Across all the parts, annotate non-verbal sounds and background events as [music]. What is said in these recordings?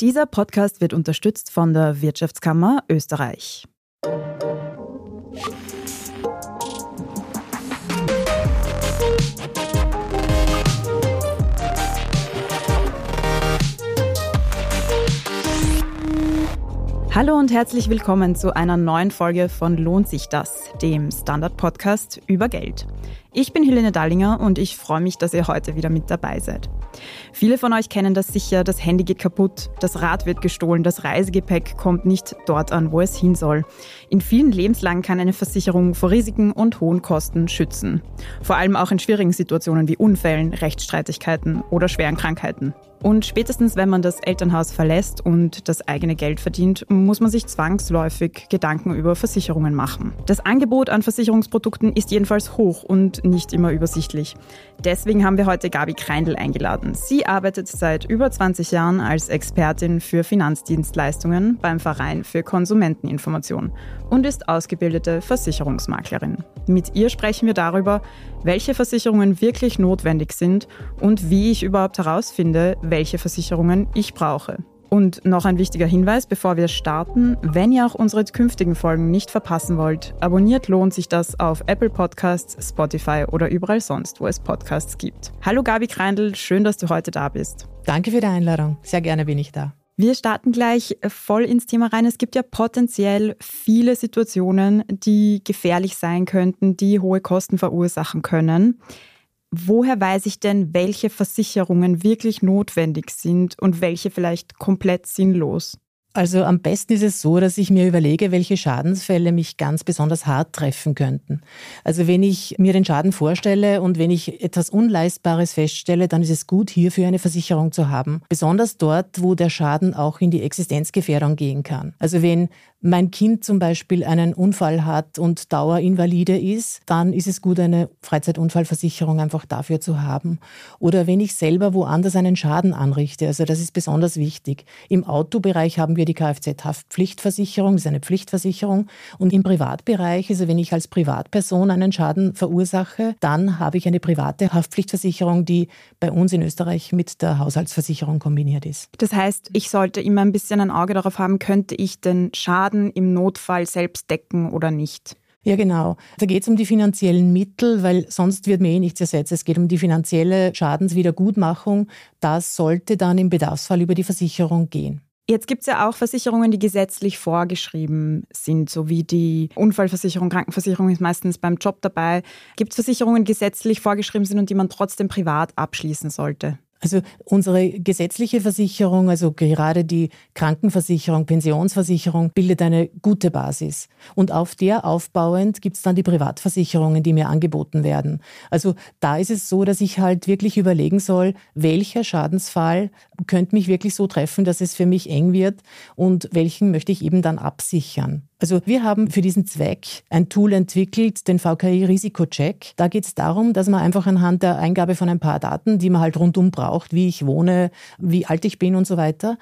Dieser Podcast wird unterstützt von der Wirtschaftskammer Österreich. Hallo und herzlich willkommen zu einer neuen Folge von Lohnt sich das, dem Standard-Podcast über Geld. Ich bin Helene Dallinger und ich freue mich, dass ihr heute wieder mit dabei seid. Viele von euch kennen das sicher, das Handy geht kaputt, das Rad wird gestohlen, das Reisegepäck kommt nicht dort an, wo es hin soll. In vielen Lebenslagen kann eine Versicherung vor Risiken und hohen Kosten schützen. Vor allem auch in schwierigen Situationen wie Unfällen, Rechtsstreitigkeiten oder schweren Krankheiten. Und spätestens, wenn man das Elternhaus verlässt und das eigene Geld verdient, muss man sich zwangsläufig Gedanken über Versicherungen machen. Das Angebot an Versicherungsprodukten ist jedenfalls hoch und nicht immer übersichtlich. Deswegen haben wir heute Gabi Kreindl eingeladen. Sie arbeitet seit über 20 Jahren als Expertin für Finanzdienstleistungen beim Verein für Konsumenteninformation und ist ausgebildete Versicherungsmaklerin. Mit ihr sprechen wir darüber, welche Versicherungen wirklich notwendig sind und wie ich überhaupt herausfinde, welche Versicherungen ich brauche. Und noch ein wichtiger Hinweis, bevor wir starten, wenn ihr auch unsere künftigen Folgen nicht verpassen wollt, abonniert lohnt sich das auf Apple Podcasts, Spotify oder überall sonst, wo es Podcasts gibt. Hallo Gabi Kreindl, schön, dass du heute da bist. Danke für die Einladung. Sehr gerne bin ich da. Wir starten gleich voll ins Thema rein. Es gibt ja potenziell viele Situationen, die gefährlich sein könnten, die hohe Kosten verursachen können. Woher weiß ich denn, welche Versicherungen wirklich notwendig sind und welche vielleicht komplett sinnlos? Also am besten ist es so, dass ich mir überlege, welche Schadensfälle mich ganz besonders hart treffen könnten. Also wenn ich mir den Schaden vorstelle und wenn ich etwas Unleistbares feststelle, dann ist es gut, hierfür eine Versicherung zu haben. Besonders dort, wo der Schaden auch in die Existenzgefährdung gehen kann. Also wenn mein Kind zum Beispiel einen Unfall hat und dauerinvalide ist, dann ist es gut, eine Freizeitunfallversicherung einfach dafür zu haben. Oder wenn ich selber woanders einen Schaden anrichte, also das ist besonders wichtig. Im Autobereich haben wir die Kfz-Haftpflichtversicherung, ist eine Pflichtversicherung. Und im Privatbereich, also wenn ich als Privatperson einen Schaden verursache, dann habe ich eine private Haftpflichtversicherung, die bei uns in Österreich mit der Haushaltsversicherung kombiniert ist. Das heißt, ich sollte immer ein bisschen ein Auge darauf haben, könnte ich den Schaden Schaden im Notfall selbst decken oder nicht? Ja, genau. Da geht es um die finanziellen Mittel, weil sonst wird mir eh nichts ersetzt. Es geht um die finanzielle Schadenswiedergutmachung. Das sollte dann im Bedarfsfall über die Versicherung gehen. Jetzt gibt es ja auch Versicherungen, die gesetzlich vorgeschrieben sind, so wie die Unfallversicherung, Krankenversicherung ist meistens beim Job dabei. Gibt es Versicherungen, die gesetzlich vorgeschrieben sind und die man trotzdem privat abschließen sollte? Also unsere gesetzliche Versicherung, also gerade die Krankenversicherung, Pensionsversicherung, bildet eine gute Basis. Und auf der aufbauend gibt es dann die Privatversicherungen, die mir angeboten werden. Also da ist es so, dass ich halt wirklich überlegen soll, welcher Schadensfall könnte mich wirklich so treffen, dass es für mich eng wird und welchen möchte ich eben dann absichern. Also wir haben für diesen Zweck ein Tool entwickelt, den VKI Risikocheck. Da geht es darum, dass man einfach anhand der Eingabe von ein paar Daten, die man halt rundum braucht, wie ich wohne, wie alt ich bin und so weiter,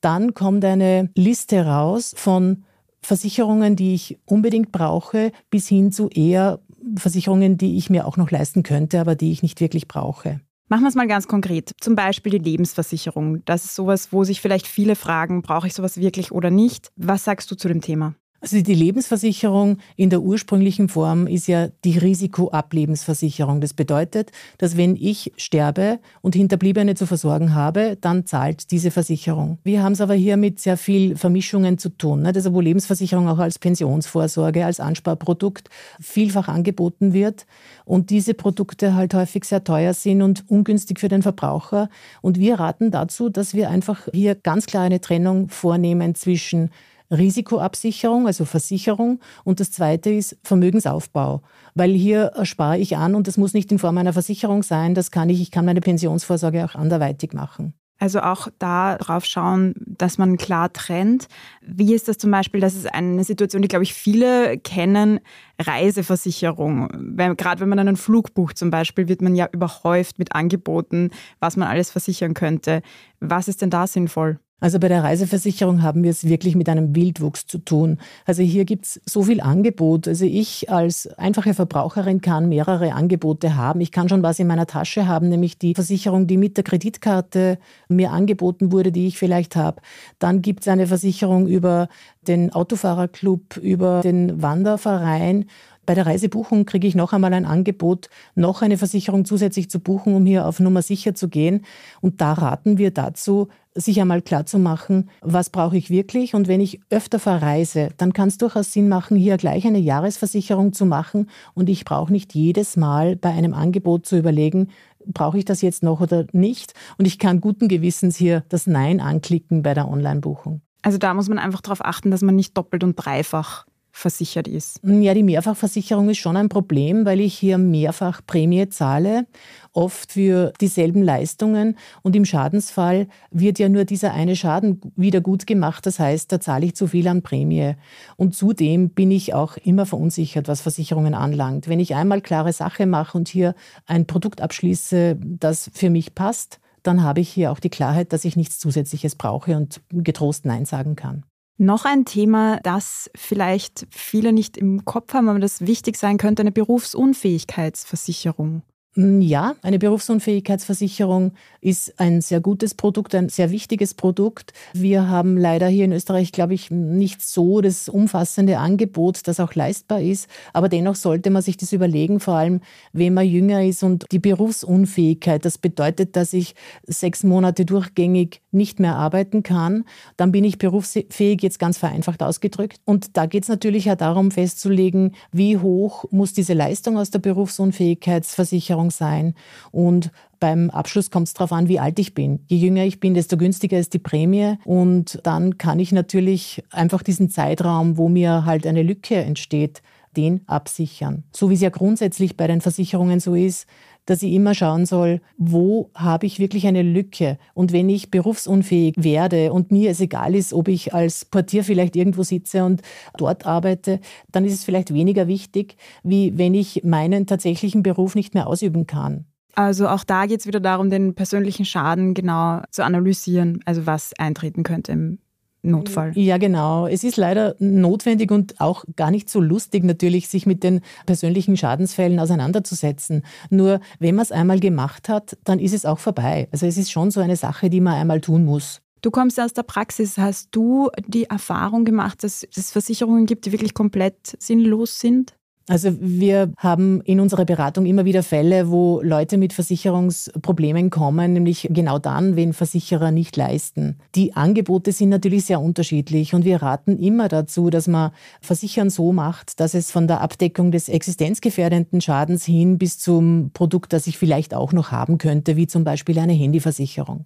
dann kommt eine Liste raus von Versicherungen, die ich unbedingt brauche, bis hin zu eher Versicherungen, die ich mir auch noch leisten könnte, aber die ich nicht wirklich brauche. Machen wir es mal ganz konkret. Zum Beispiel die Lebensversicherung. Das ist sowas, wo sich vielleicht viele fragen, brauche ich sowas wirklich oder nicht? Was sagst du zu dem Thema? Also die Lebensversicherung in der ursprünglichen Form ist ja die Risikoablebensversicherung. Das bedeutet, dass wenn ich sterbe und Hinterbliebene zu versorgen habe, dann zahlt diese Versicherung. Wir haben es aber hier mit sehr viel Vermischungen zu tun. Also wo Lebensversicherung auch als Pensionsvorsorge, als Ansparprodukt vielfach angeboten wird und diese Produkte halt häufig sehr teuer sind und ungünstig für den Verbraucher. Und wir raten dazu, dass wir einfach hier ganz klar eine Trennung vornehmen zwischen Risikoabsicherung, also Versicherung. Und das zweite ist Vermögensaufbau, weil hier spare ich an und das muss nicht in Form einer Versicherung sein. Das kann ich, ich kann meine Pensionsvorsorge auch anderweitig machen. Also auch da drauf schauen, dass man klar trennt. Wie ist das zum Beispiel? Das ist eine Situation, die, glaube ich, viele kennen. Reiseversicherung. Wenn, gerade wenn man einen Flug bucht zum Beispiel, wird man ja überhäuft mit Angeboten, was man alles versichern könnte. Was ist denn da sinnvoll? Also bei der Reiseversicherung haben wir es wirklich mit einem Wildwuchs zu tun. Also hier gibt es so viel Angebot. Also ich als einfache Verbraucherin kann mehrere Angebote haben. Ich kann schon was in meiner Tasche haben, nämlich die Versicherung, die mit der Kreditkarte mir angeboten wurde, die ich vielleicht habe. Dann gibt es eine Versicherung über den Autofahrerclub, über den Wanderverein bei der Reisebuchung kriege ich noch einmal ein Angebot, noch eine Versicherung zusätzlich zu buchen, um hier auf Nummer sicher zu gehen. Und da raten wir dazu, sich einmal klarzumachen, was brauche ich wirklich. Und wenn ich öfter verreise, dann kann es durchaus Sinn machen, hier gleich eine Jahresversicherung zu machen. Und ich brauche nicht jedes Mal bei einem Angebot zu überlegen, brauche ich das jetzt noch oder nicht. Und ich kann guten Gewissens hier das Nein anklicken bei der Online-Buchung. Also da muss man einfach darauf achten, dass man nicht doppelt und dreifach versichert ist? Ja, die Mehrfachversicherung ist schon ein Problem, weil ich hier mehrfach Prämie zahle, oft für dieselben Leistungen. Und im Schadensfall wird ja nur dieser eine Schaden wieder gut gemacht. Das heißt, da zahle ich zu viel an Prämie. Und zudem bin ich auch immer verunsichert, was Versicherungen anlangt. Wenn ich einmal klare Sache mache und hier ein Produkt abschließe, das für mich passt, dann habe ich hier auch die Klarheit, dass ich nichts Zusätzliches brauche und getrost Nein sagen kann. Noch ein Thema, das vielleicht viele nicht im Kopf haben, aber das wichtig sein könnte, eine Berufsunfähigkeitsversicherung. Hm, ja, eine Berufsunfähigkeitsversicherung ist ein sehr gutes Produkt, ein sehr wichtiges Produkt. Wir haben leider hier in Österreich, glaube ich, nicht so das umfassende Angebot, das auch leistbar ist. Aber dennoch sollte man sich das überlegen, vor allem wenn man jünger ist und die Berufsunfähigkeit, das bedeutet, dass ich sechs Monate durchgängig nicht mehr arbeiten kann, dann bin ich berufsfähig, jetzt ganz vereinfacht ausgedrückt. Und da geht es natürlich auch darum festzulegen, wie hoch muss diese Leistung aus der Berufsunfähigkeitsversicherung Versicherung sein. Und beim Abschluss kommt es darauf an, wie alt ich bin. Je jünger ich bin, desto günstiger ist die Prämie. Und dann kann ich natürlich einfach diesen Zeitraum, wo mir halt eine Lücke entsteht, den absichern. So wie es ja grundsätzlich bei den Versicherungen so ist, dass ich immer schauen soll, wo habe ich wirklich eine Lücke. Und wenn ich berufsunfähig werde und mir es egal ist, ob ich als Portier vielleicht irgendwo sitze und dort arbeite, dann ist es vielleicht weniger wichtig, wie wenn ich meinen tatsächlichen Beruf nicht mehr ausüben kann. Also auch da geht es wieder darum, den persönlichen Schaden genau zu analysieren, also was eintreten könnte im Notfall. Ja, genau. Es ist leider notwendig und auch gar nicht so lustig natürlich, sich mit den persönlichen Schadensfällen auseinanderzusetzen. Nur wenn man es einmal gemacht hat, dann ist es auch vorbei. Also es ist schon so eine Sache, die man einmal tun muss. Du kommst aus der Praxis. Hast du die Erfahrung gemacht, dass es Versicherungen gibt, die wirklich komplett sinnlos sind? Also wir haben in unserer Beratung immer wieder Fälle, wo Leute mit Versicherungsproblemen kommen, nämlich genau dann, wenn Versicherer nicht leisten. Die Angebote sind natürlich sehr unterschiedlich und wir raten immer dazu, dass man Versichern so macht, dass es von der Abdeckung des existenzgefährdenden Schadens hin bis zum Produkt, das ich vielleicht auch noch haben könnte, wie zum Beispiel eine Handyversicherung.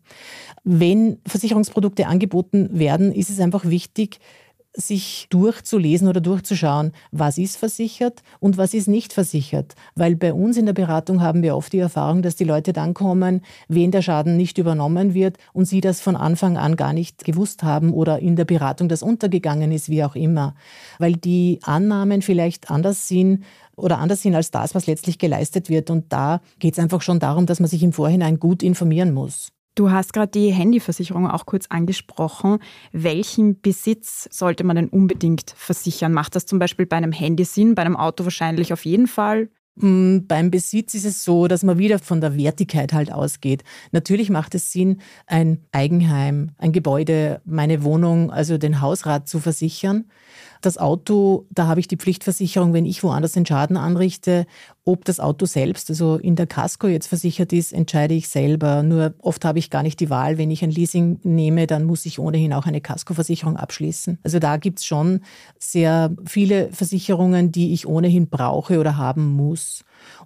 Wenn Versicherungsprodukte angeboten werden, ist es einfach wichtig, sich durchzulesen oder durchzuschauen, was ist versichert und was ist nicht versichert. Weil bei uns in der Beratung haben wir oft die Erfahrung, dass die Leute dann kommen, wen der Schaden nicht übernommen wird und sie das von Anfang an gar nicht gewusst haben oder in der Beratung das untergegangen ist, wie auch immer. Weil die Annahmen vielleicht anders sind oder anders sind als das, was letztlich geleistet wird. Und da geht es einfach schon darum, dass man sich im Vorhinein gut informieren muss. Du hast gerade die Handyversicherung auch kurz angesprochen. Welchen Besitz sollte man denn unbedingt versichern? Macht das zum Beispiel bei einem Handy Sinn, bei einem Auto wahrscheinlich auf jeden Fall? Beim Besitz ist es so, dass man wieder von der Wertigkeit halt ausgeht. Natürlich macht es Sinn, ein Eigenheim, ein Gebäude, meine Wohnung, also den Hausrat zu versichern. Das Auto, da habe ich die Pflichtversicherung, wenn ich woanders den Schaden anrichte. Ob das Auto selbst, also in der Casco jetzt versichert ist, entscheide ich selber. Nur oft habe ich gar nicht die Wahl. Wenn ich ein Leasing nehme, dann muss ich ohnehin auch eine Casco-Versicherung abschließen. Also da gibt es schon sehr viele Versicherungen, die ich ohnehin brauche oder haben muss.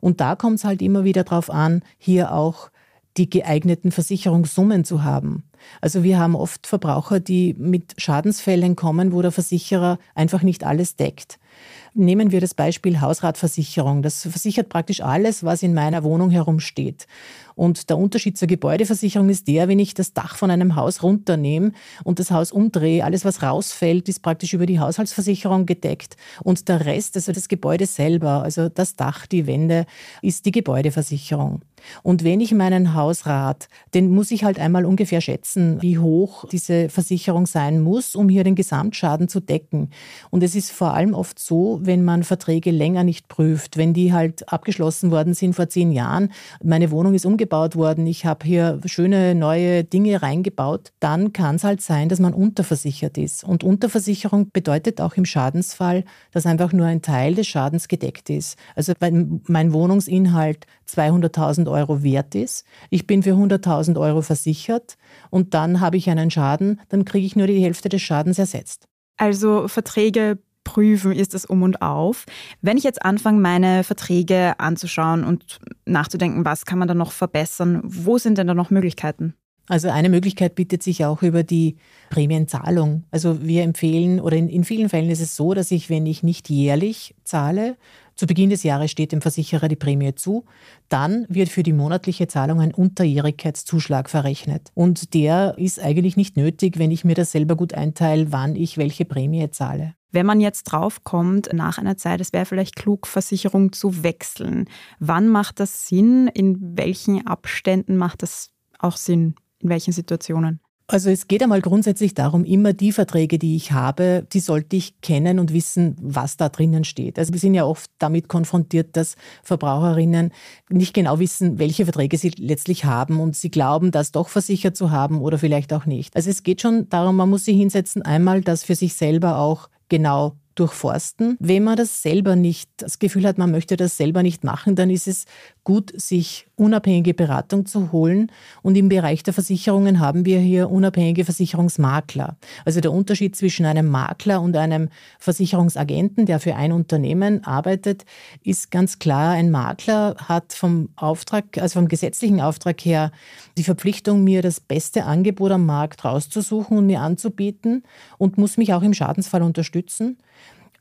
Und da kommt es halt immer wieder darauf an, hier auch die geeigneten Versicherungssummen zu haben. Also wir haben oft Verbraucher, die mit Schadensfällen kommen, wo der Versicherer einfach nicht alles deckt. Nehmen wir das Beispiel Hausratversicherung. Das versichert praktisch alles, was in meiner Wohnung herumsteht. Und der Unterschied zur Gebäudeversicherung ist der, wenn ich das Dach von einem Haus runternehme und das Haus umdrehe, alles was rausfällt, ist praktisch über die Haushaltsversicherung gedeckt und der Rest, also das Gebäude selber, also das Dach, die Wände, ist die Gebäudeversicherung. Und wenn ich meinen Hausrat, den muss ich halt einmal ungefähr schätzen, wie hoch diese Versicherung sein muss, um hier den Gesamtschaden zu decken. Und es ist vor allem oft so, wenn man Verträge länger nicht prüft, wenn die halt abgeschlossen worden sind vor zehn Jahren, meine Wohnung ist umgebaut worden, ich habe hier schöne neue Dinge reingebaut, dann kann es halt sein, dass man unterversichert ist. Und Unterversicherung bedeutet auch im Schadensfall, dass einfach nur ein Teil des Schadens gedeckt ist. Also wenn mein Wohnungsinhalt 200.000 Euro wert ist, ich bin für 100.000 Euro versichert und dann habe ich einen Schaden, dann kriege ich nur die Hälfte des Schadens ersetzt. Also Verträge prüfen ist das um und auf. Wenn ich jetzt anfange, meine Verträge anzuschauen und nachzudenken, was kann man da noch verbessern, wo sind denn da noch Möglichkeiten? Also eine Möglichkeit bietet sich auch über die Prämienzahlung. Also wir empfehlen oder in, in vielen Fällen ist es so, dass ich, wenn ich nicht jährlich zahle, zu Beginn des Jahres steht dem Versicherer die Prämie zu. Dann wird für die monatliche Zahlung ein Unterjährigkeitszuschlag verrechnet. Und der ist eigentlich nicht nötig, wenn ich mir das selber gut einteile, wann ich welche Prämie zahle. Wenn man jetzt draufkommt, nach einer Zeit, es wäre vielleicht klug, Versicherung zu wechseln. Wann macht das Sinn? In welchen Abständen macht das auch Sinn? In welchen Situationen? Also es geht einmal grundsätzlich darum, immer die Verträge, die ich habe, die sollte ich kennen und wissen, was da drinnen steht. Also wir sind ja oft damit konfrontiert, dass Verbraucherinnen nicht genau wissen, welche Verträge sie letztlich haben und sie glauben, das doch versichert zu haben oder vielleicht auch nicht. Also es geht schon darum, man muss sich hinsetzen, einmal das für sich selber auch genau durchforsten. Wenn man das selber nicht, das Gefühl hat, man möchte das selber nicht machen, dann ist es gut, sich unabhängige Beratung zu holen. Und im Bereich der Versicherungen haben wir hier unabhängige Versicherungsmakler. Also der Unterschied zwischen einem Makler und einem Versicherungsagenten, der für ein Unternehmen arbeitet, ist ganz klar. Ein Makler hat vom Auftrag, also vom gesetzlichen Auftrag her, die Verpflichtung, mir das beste Angebot am Markt rauszusuchen und mir anzubieten und muss mich auch im Schadensfall unterstützen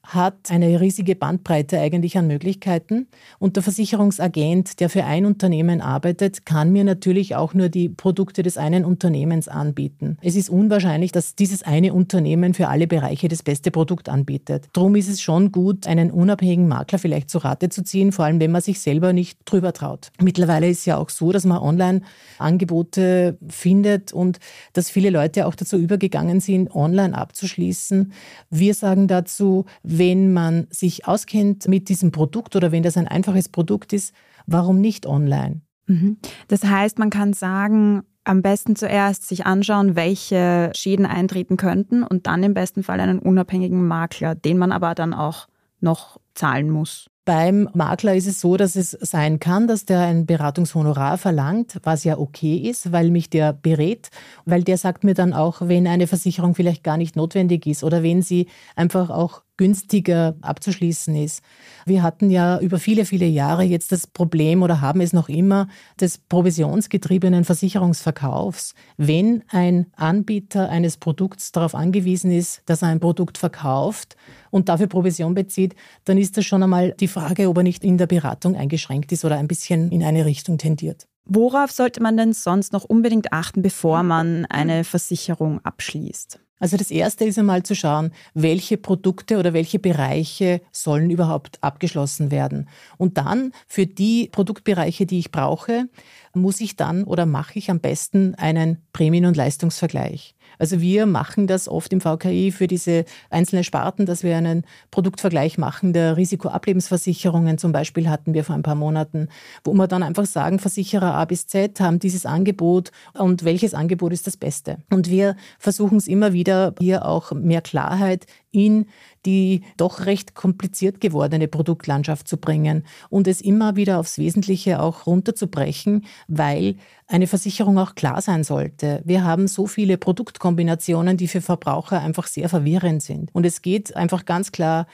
hat eine riesige Bandbreite eigentlich an Möglichkeiten. Und der Versicherungsagent, der für ein Unternehmen arbeitet, kann mir natürlich auch nur die Produkte des einen Unternehmens anbieten. Es ist unwahrscheinlich, dass dieses eine Unternehmen für alle Bereiche das beste Produkt anbietet. Darum ist es schon gut, einen unabhängigen Makler vielleicht zu Rate zu ziehen, vor allem wenn man sich selber nicht drüber traut. Mittlerweile ist ja auch so, dass man online Angebote findet und dass viele Leute auch dazu übergegangen sind, online abzuschließen. Wir sagen dazu, wenn man sich auskennt mit diesem Produkt oder wenn das ein einfaches Produkt ist, warum nicht online? Mhm. Das heißt, man kann sagen, am besten zuerst sich anschauen, welche Schäden eintreten könnten und dann im besten Fall einen unabhängigen Makler, den man aber dann auch noch zahlen muss. Beim Makler ist es so, dass es sein kann, dass der ein Beratungshonorar verlangt, was ja okay ist, weil mich der berät, weil der sagt mir dann auch, wenn eine Versicherung vielleicht gar nicht notwendig ist oder wenn sie einfach auch günstiger abzuschließen ist. Wir hatten ja über viele, viele Jahre jetzt das Problem oder haben es noch immer des provisionsgetriebenen Versicherungsverkaufs. Wenn ein Anbieter eines Produkts darauf angewiesen ist, dass er ein Produkt verkauft und dafür Provision bezieht, dann ist das schon einmal die Frage, ob er nicht in der Beratung eingeschränkt ist oder ein bisschen in eine Richtung tendiert. Worauf sollte man denn sonst noch unbedingt achten, bevor man eine Versicherung abschließt? Also das Erste ist einmal zu schauen, welche Produkte oder welche Bereiche sollen überhaupt abgeschlossen werden. Und dann für die Produktbereiche, die ich brauche, muss ich dann oder mache ich am besten einen Prämien- und Leistungsvergleich. Also wir machen das oft im VKI für diese einzelnen Sparten, dass wir einen Produktvergleich machen der Risikoablebensversicherungen. Zum Beispiel hatten wir vor ein paar Monaten, wo wir dann einfach sagen, Versicherer A bis Z haben dieses Angebot und welches Angebot ist das Beste. Und wir versuchen es immer wieder, hier auch mehr Klarheit in die doch recht kompliziert gewordene Produktlandschaft zu bringen und es immer wieder aufs Wesentliche auch runterzubrechen, weil eine Versicherung auch klar sein sollte. Wir haben so viele Produktkombinationen, die für Verbraucher einfach sehr verwirrend sind. Und es geht einfach ganz klar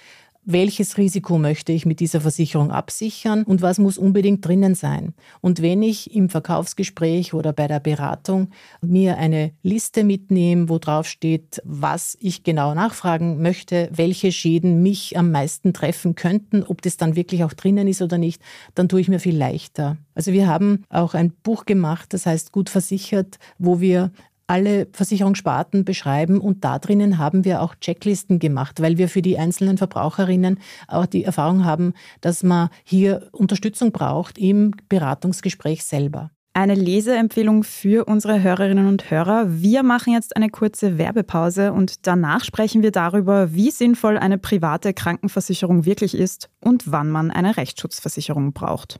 welches Risiko möchte ich mit dieser Versicherung absichern und was muss unbedingt drinnen sein. Und wenn ich im Verkaufsgespräch oder bei der Beratung mir eine Liste mitnehme, wo drauf steht, was ich genau nachfragen möchte, welche Schäden mich am meisten treffen könnten, ob das dann wirklich auch drinnen ist oder nicht, dann tue ich mir viel leichter. Also wir haben auch ein Buch gemacht, das heißt Gut versichert, wo wir alle Versicherungssparten beschreiben und da drinnen haben wir auch Checklisten gemacht, weil wir für die einzelnen Verbraucherinnen auch die Erfahrung haben, dass man hier Unterstützung braucht im Beratungsgespräch selber. Eine Leseempfehlung für unsere Hörerinnen und Hörer. Wir machen jetzt eine kurze Werbepause und danach sprechen wir darüber, wie sinnvoll eine private Krankenversicherung wirklich ist und wann man eine Rechtsschutzversicherung braucht.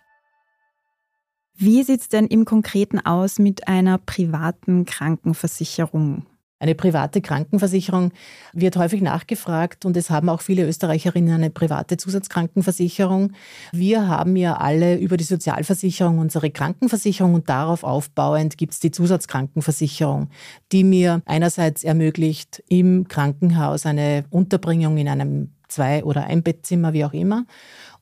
Wie sieht es denn im Konkreten aus mit einer privaten Krankenversicherung? Eine private Krankenversicherung wird häufig nachgefragt und es haben auch viele Österreicherinnen eine private Zusatzkrankenversicherung. Wir haben ja alle über die Sozialversicherung unsere Krankenversicherung und darauf aufbauend gibt es die Zusatzkrankenversicherung, die mir einerseits ermöglicht, im Krankenhaus eine Unterbringung in einem Zwei- oder Einbettzimmer, wie auch immer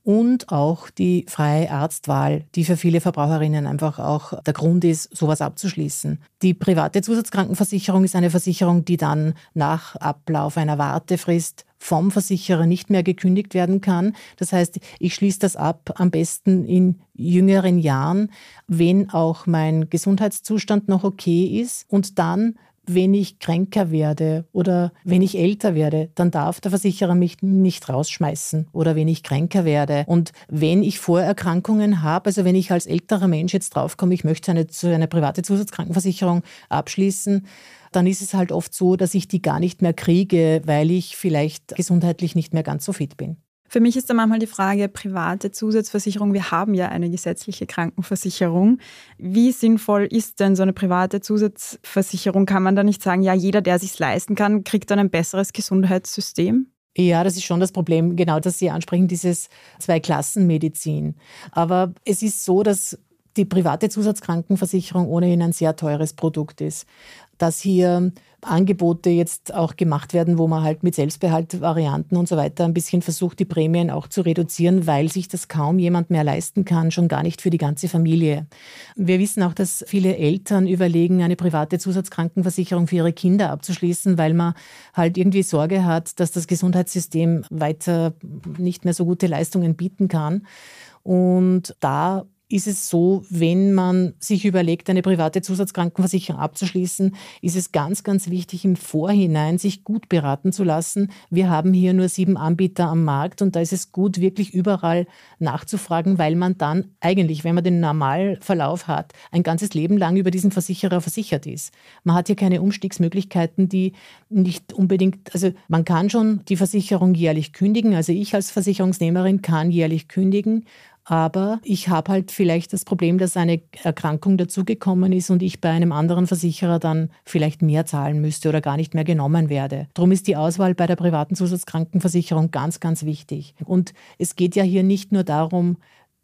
und auch die freie Arztwahl, die für viele Verbraucherinnen einfach auch der Grund ist, sowas abzuschließen. Die private Zusatzkrankenversicherung ist eine Versicherung, die dann nach Ablauf einer Wartefrist vom Versicherer nicht mehr gekündigt werden kann. Das heißt, ich schließe das ab, am besten in jüngeren Jahren, wenn auch mein Gesundheitszustand noch okay ist und dann wenn ich kränker werde oder wenn ich älter werde, dann darf der Versicherer mich nicht rausschmeißen oder wenn ich kränker werde. Und wenn ich Vorerkrankungen habe, also wenn ich als älterer Mensch jetzt draufkomme, ich möchte eine, eine private Zusatzkrankenversicherung abschließen, dann ist es halt oft so, dass ich die gar nicht mehr kriege, weil ich vielleicht gesundheitlich nicht mehr ganz so fit bin. Für mich ist da manchmal die Frage, private Zusatzversicherung, wir haben ja eine gesetzliche Krankenversicherung. Wie sinnvoll ist denn so eine private Zusatzversicherung? Kann man da nicht sagen, ja, jeder, der sich leisten kann, kriegt dann ein besseres Gesundheitssystem? Ja, das ist schon das Problem, genau das Sie ansprechen, dieses Zweiklassenmedizin. Aber es ist so, dass die private Zusatzkrankenversicherung ohnehin ein sehr teures Produkt ist. Dass hier Angebote jetzt auch gemacht werden, wo man halt mit Selbstbehaltvarianten und so weiter ein bisschen versucht, die Prämien auch zu reduzieren, weil sich das kaum jemand mehr leisten kann, schon gar nicht für die ganze Familie. Wir wissen auch, dass viele Eltern überlegen, eine private Zusatzkrankenversicherung für ihre Kinder abzuschließen, weil man halt irgendwie Sorge hat, dass das Gesundheitssystem weiter nicht mehr so gute Leistungen bieten kann. Und da ist es so, wenn man sich überlegt, eine private Zusatzkrankenversicherung abzuschließen, ist es ganz, ganz wichtig, im Vorhinein sich gut beraten zu lassen. Wir haben hier nur sieben Anbieter am Markt und da ist es gut, wirklich überall nachzufragen, weil man dann eigentlich, wenn man den Normalverlauf hat, ein ganzes Leben lang über diesen Versicherer versichert ist. Man hat hier keine Umstiegsmöglichkeiten, die nicht unbedingt, also man kann schon die Versicherung jährlich kündigen. Also ich als Versicherungsnehmerin kann jährlich kündigen aber ich habe halt vielleicht das Problem, dass eine Erkrankung dazugekommen ist und ich bei einem anderen Versicherer dann vielleicht mehr zahlen müsste oder gar nicht mehr genommen werde. Darum ist die Auswahl bei der privaten Zusatzkrankenversicherung ganz, ganz wichtig. Und es geht ja hier nicht nur darum,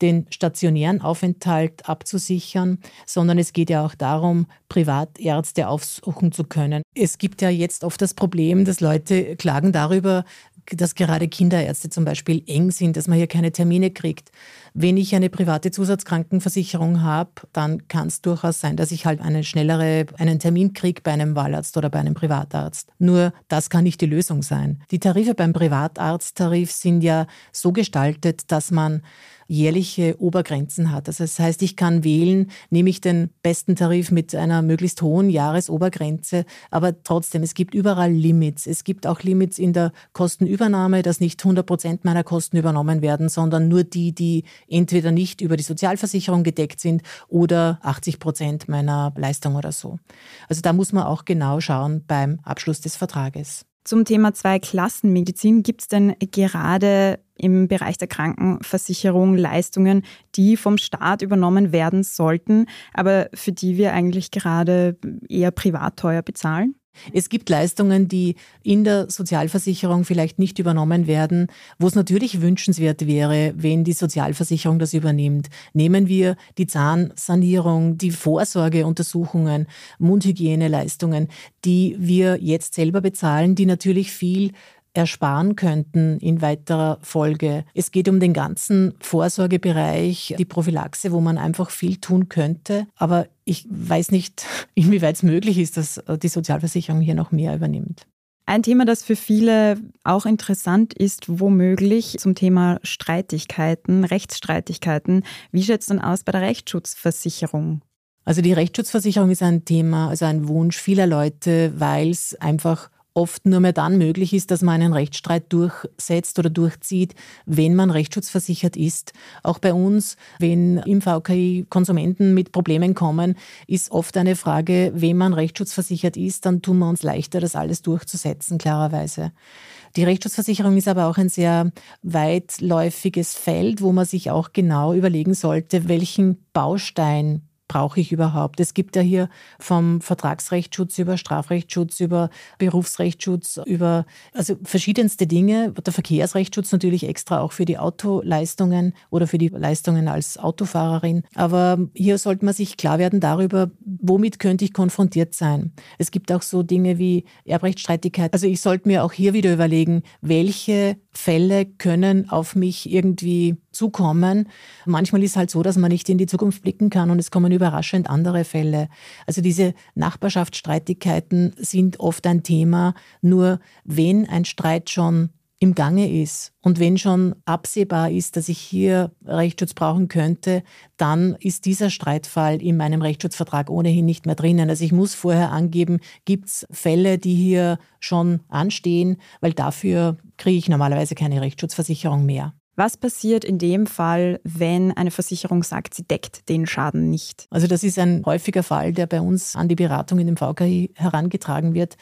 den stationären Aufenthalt abzusichern, sondern es geht ja auch darum, Privatärzte aufsuchen zu können. Es gibt ja jetzt oft das Problem, dass Leute klagen darüber, dass gerade Kinderärzte zum Beispiel eng sind, dass man hier keine Termine kriegt. Wenn ich eine private Zusatzkrankenversicherung habe, dann kann es durchaus sein, dass ich halt eine schnellere, einen Termin kriege bei einem Wahlarzt oder bei einem Privatarzt. Nur das kann nicht die Lösung sein. Die Tarife beim Privatarzttarif sind ja so gestaltet, dass man jährliche Obergrenzen hat. Also das heißt, ich kann wählen, nehme ich den besten Tarif mit einer möglichst hohen Jahresobergrenze, aber trotzdem, es gibt überall Limits. Es gibt auch Limits in der Kostenübernahme, dass nicht 100 Prozent meiner Kosten übernommen werden, sondern nur die, die entweder nicht über die Sozialversicherung gedeckt sind oder 80 Prozent meiner Leistung oder so. Also da muss man auch genau schauen beim Abschluss des Vertrages. Zum Thema Zweiklassenmedizin gibt es denn gerade im Bereich der Krankenversicherung Leistungen, die vom Staat übernommen werden sollten, aber für die wir eigentlich gerade eher privat teuer bezahlen? Es gibt Leistungen, die in der Sozialversicherung vielleicht nicht übernommen werden, wo es natürlich wünschenswert wäre, wenn die Sozialversicherung das übernimmt. Nehmen wir die Zahnsanierung, die Vorsorgeuntersuchungen, Mundhygieneleistungen, die wir jetzt selber bezahlen, die natürlich viel ersparen könnten in weiterer Folge. Es geht um den ganzen Vorsorgebereich, die Prophylaxe, wo man einfach viel tun könnte. Aber ich weiß nicht, [laughs] inwieweit es möglich ist, dass die Sozialversicherung hier noch mehr übernimmt. Ein Thema, das für viele auch interessant ist, womöglich zum Thema Streitigkeiten, Rechtsstreitigkeiten. Wie schaut es denn aus bei der Rechtsschutzversicherung? Also die Rechtsschutzversicherung ist ein Thema, also ein Wunsch vieler Leute, weil es einfach oft nur mehr dann möglich ist, dass man einen Rechtsstreit durchsetzt oder durchzieht, wenn man rechtsschutzversichert ist. Auch bei uns, wenn im VKI Konsumenten mit Problemen kommen, ist oft eine Frage, wenn man rechtsschutzversichert ist, dann tun wir uns leichter, das alles durchzusetzen, klarerweise. Die Rechtsschutzversicherung ist aber auch ein sehr weitläufiges Feld, wo man sich auch genau überlegen sollte, welchen Baustein brauche ich überhaupt? Es gibt ja hier vom Vertragsrechtsschutz über Strafrechtsschutz, über Berufsrechtsschutz, über also verschiedenste Dinge. Der Verkehrsrechtsschutz natürlich extra auch für die Autoleistungen oder für die Leistungen als Autofahrerin. Aber hier sollte man sich klar werden darüber, womit könnte ich konfrontiert sein. Es gibt auch so Dinge wie Erbrechtsstreitigkeit. Also ich sollte mir auch hier wieder überlegen, welche Fälle können auf mich irgendwie zukommen. Manchmal ist es halt so, dass man nicht in die Zukunft blicken kann und es kommen überraschend andere Fälle. Also diese Nachbarschaftsstreitigkeiten sind oft ein Thema. Nur wenn ein Streit schon im Gange ist und wenn schon absehbar ist, dass ich hier Rechtsschutz brauchen könnte, dann ist dieser Streitfall in meinem Rechtsschutzvertrag ohnehin nicht mehr drinnen. Also ich muss vorher angeben, gibt es Fälle, die hier schon anstehen, weil dafür kriege ich normalerweise keine Rechtsschutzversicherung mehr. Was passiert in dem Fall, wenn eine Versicherung sagt, sie deckt den Schaden nicht? Also das ist ein häufiger Fall, der bei uns an die Beratung in dem VKI herangetragen wird.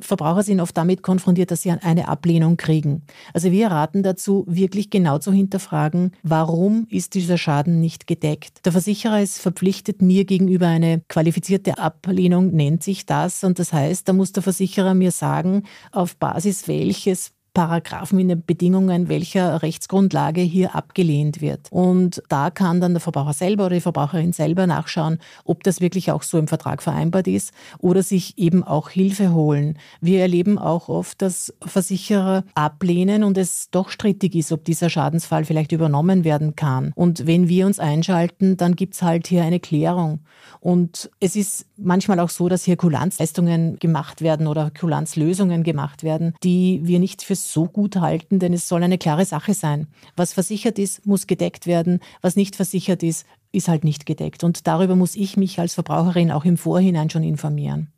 Verbraucher sind oft damit konfrontiert, dass sie eine Ablehnung kriegen. Also wir raten dazu, wirklich genau zu hinterfragen, warum ist dieser Schaden nicht gedeckt. Der Versicherer ist verpflichtet, mir gegenüber eine qualifizierte Ablehnung nennt sich das. Und das heißt, da muss der Versicherer mir sagen, auf Basis welches Paragraphen in den Bedingungen, welcher Rechtsgrundlage hier abgelehnt wird. Und da kann dann der Verbraucher selber oder die Verbraucherin selber nachschauen, ob das wirklich auch so im Vertrag vereinbart ist oder sich eben auch Hilfe holen. Wir erleben auch oft, dass Versicherer ablehnen und es doch strittig ist, ob dieser Schadensfall vielleicht übernommen werden kann. Und wenn wir uns einschalten, dann gibt es halt hier eine Klärung. Und es ist manchmal auch so, dass hier Kulanzleistungen gemacht werden oder Kulanzlösungen gemacht werden, die wir nicht für so gut halten, denn es soll eine klare Sache sein. Was versichert ist, muss gedeckt werden. Was nicht versichert ist, ist halt nicht gedeckt. Und darüber muss ich mich als Verbraucherin auch im Vorhinein schon informieren.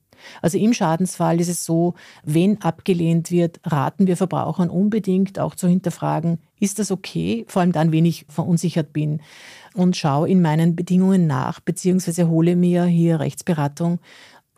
Also im Schadensfall ist es so, wenn abgelehnt wird, raten wir Verbrauchern unbedingt auch zu hinterfragen, ist das okay? Vor allem dann, wenn ich verunsichert bin und schaue in meinen Bedingungen nach, beziehungsweise hole mir hier Rechtsberatung,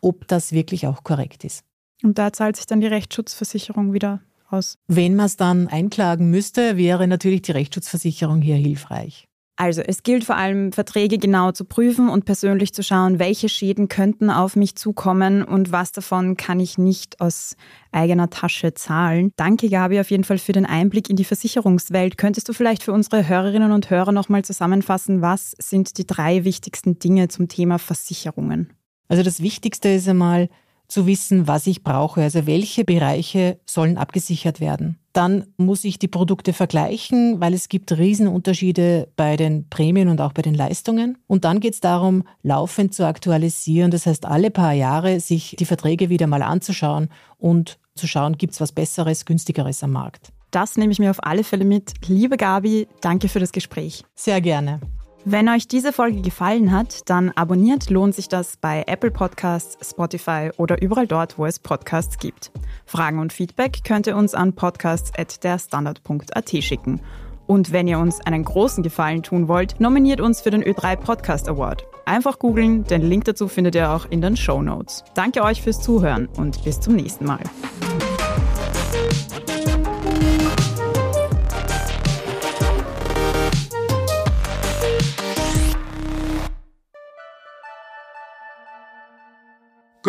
ob das wirklich auch korrekt ist. Und da zahlt sich dann die Rechtsschutzversicherung wieder aus. Wenn man es dann einklagen müsste, wäre natürlich die Rechtsschutzversicherung hier hilfreich. Also es gilt vor allem, Verträge genau zu prüfen und persönlich zu schauen, welche Schäden könnten auf mich zukommen und was davon kann ich nicht aus eigener Tasche zahlen. Danke, Gabi, auf jeden Fall für den Einblick in die Versicherungswelt. Könntest du vielleicht für unsere Hörerinnen und Hörer nochmal zusammenfassen, was sind die drei wichtigsten Dinge zum Thema Versicherungen? Also das Wichtigste ist einmal, zu wissen, was ich brauche, also welche Bereiche sollen abgesichert werden. Dann muss ich die Produkte vergleichen, weil es gibt Riesenunterschiede bei den Prämien und auch bei den Leistungen. Und dann geht es darum, laufend zu aktualisieren, das heißt alle paar Jahre sich die Verträge wieder mal anzuschauen und zu schauen, gibt es was Besseres, günstigeres am Markt. Das nehme ich mir auf alle Fälle mit. Liebe Gabi, danke für das Gespräch. Sehr gerne. Wenn euch diese Folge gefallen hat, dann abonniert lohnt sich das bei Apple Podcasts, Spotify oder überall dort, wo es Podcasts gibt. Fragen und Feedback könnt ihr uns an podcasts.derstandard.at schicken. Und wenn ihr uns einen großen Gefallen tun wollt, nominiert uns für den Ö3 Podcast Award. Einfach googeln, den Link dazu findet ihr auch in den Show Notes. Danke euch fürs Zuhören und bis zum nächsten Mal.